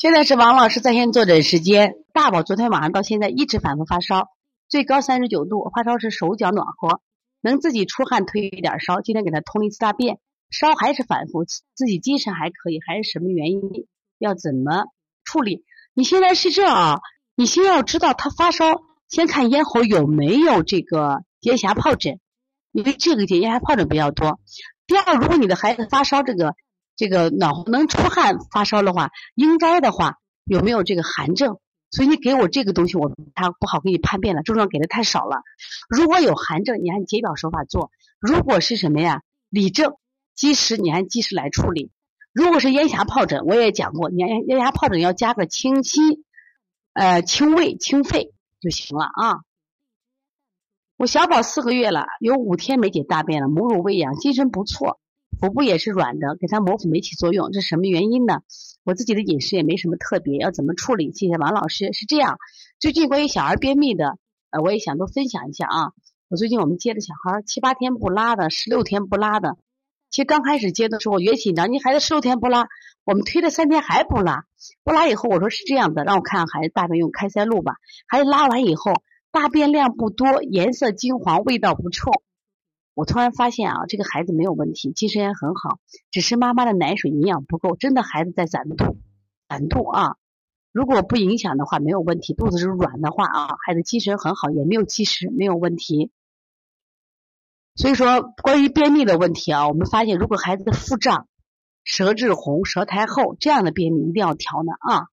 现在是王老师在线坐诊时间。大宝昨天晚上到现在一直反复发烧，最高三十九度，发烧时手脚暖和，能自己出汗退一点烧。今天给他通了一次大便，烧还是反复，自己精神还可以，还是什么原因？要怎么处理？你现在是这啊？你先要知道他发烧，先看咽喉有没有这个结痂疱疹，因为这个咽峡疱疹比较多。第二，如果你的孩子发烧这个。这个暖和能出汗发烧的话，应该的话有没有这个寒症？所以你给我这个东西，我他不好给你判别了，症状给的太少了。如果有寒症，你按解表手法做；如果是什么呀，里症，及时你按及时来处理。如果是咽峡疱疹，我也讲过，咽咽峡疱疹要加个清心，呃，清胃清肺就行了啊。我小宝四个月了，有五天没解大便了，母乳喂养，精神不错。腹部也是软的，给他磨腹没起作用，这什么原因呢？我自己的饮食也没什么特别，要怎么处理？谢谢王老师。是这样，最近关于小儿便秘的，呃，我也想多分享一下啊。我最近我们接的小孩七八天不拉的，十六天不拉的。其实刚开始接的时候我越紧张，你孩子十六天不拉，我们推了三天还不拉，不拉以后我说是这样的，让我看看孩子大便用开塞露吧。孩子拉完以后，大便量不多，颜色金黄，味道不臭。我突然发现啊，这个孩子没有问题，精神也很好，只是妈妈的奶水营养不够，真的孩子在攒肚，攒肚啊。如果不影响的话，没有问题。肚子是软的话啊，孩子精神很好，也没有积食，没有问题。所以说，关于便秘的问题啊，我们发现如果孩子的腹胀、舌质红、舌苔厚这样的便秘，一定要调呢啊。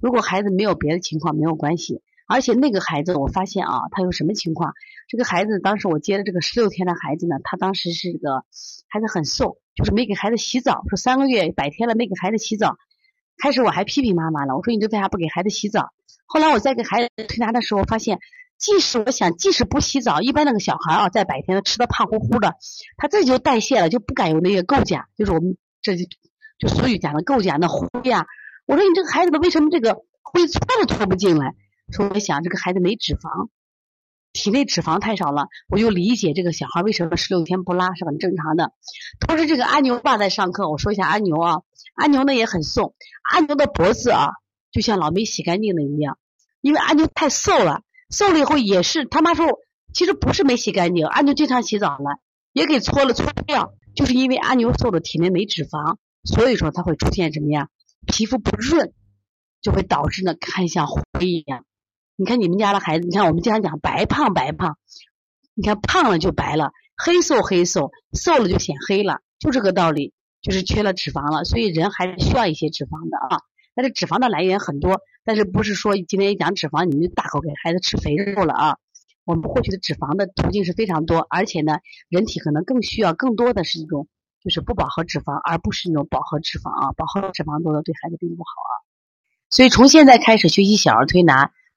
如果孩子没有别的情况，没有关系。而且那个孩子，我发现啊，他有什么情况？这个孩子当时我接的这个十六天的孩子呢，他当时是这个孩子很瘦，就是没给孩子洗澡，说三个月百天了没给孩子洗澡。开始我还批评妈妈了，我说你这为啥不给孩子洗澡？后来我在给孩子推拿的时候，发现即使我想，即使不洗澡，一般那个小孩啊，在百天吃的胖乎乎的，他自己就代谢了，就不敢有那个构架，就是我们这就就俗语讲的构架那灰呀。我说你这个孩子为什么这个灰搓都搓不进来？说我想这个孩子没脂肪，体内脂肪太少了，我就理解这个小孩为什么十六天不拉是很正常的。同时，这个阿牛爸在上课，我说一下阿牛啊，阿牛呢也很瘦，阿牛的脖子啊就像老没洗干净的一样，因为阿牛太瘦了，瘦了以后也是他妈说其实不是没洗干净，阿牛经常洗澡了，也给搓了搓掉，就是因为阿牛瘦的体内没脂肪，所以说他会出现什么呀？皮肤不润，就会导致呢看像灰一样。你看你们家的孩子，你看我们经常讲白胖白胖，你看胖了就白了，黑瘦黑瘦，瘦了就显黑了，就这个道理，就是缺了脂肪了。所以人还是需要一些脂肪的啊。但是脂肪的来源很多，但是不是说今天一讲脂肪你们就大口给孩子吃肥肉了啊？我们获取的脂肪的途径是非常多，而且呢，人体可能更需要更多的是一种就是不饱和脂肪，而不是那种饱和脂肪啊。饱和脂肪多了对孩子并不好啊。所以从现在开始学习小儿推拿。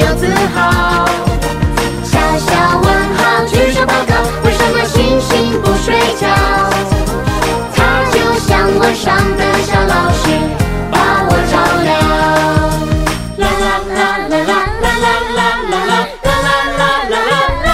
争气有自豪。小小问号，举手报告，为什么星星不睡觉？它就像晚上的小老师，把我照亮。啦啦啦啦啦啦啦啦啦啦啦啦啦啦啦。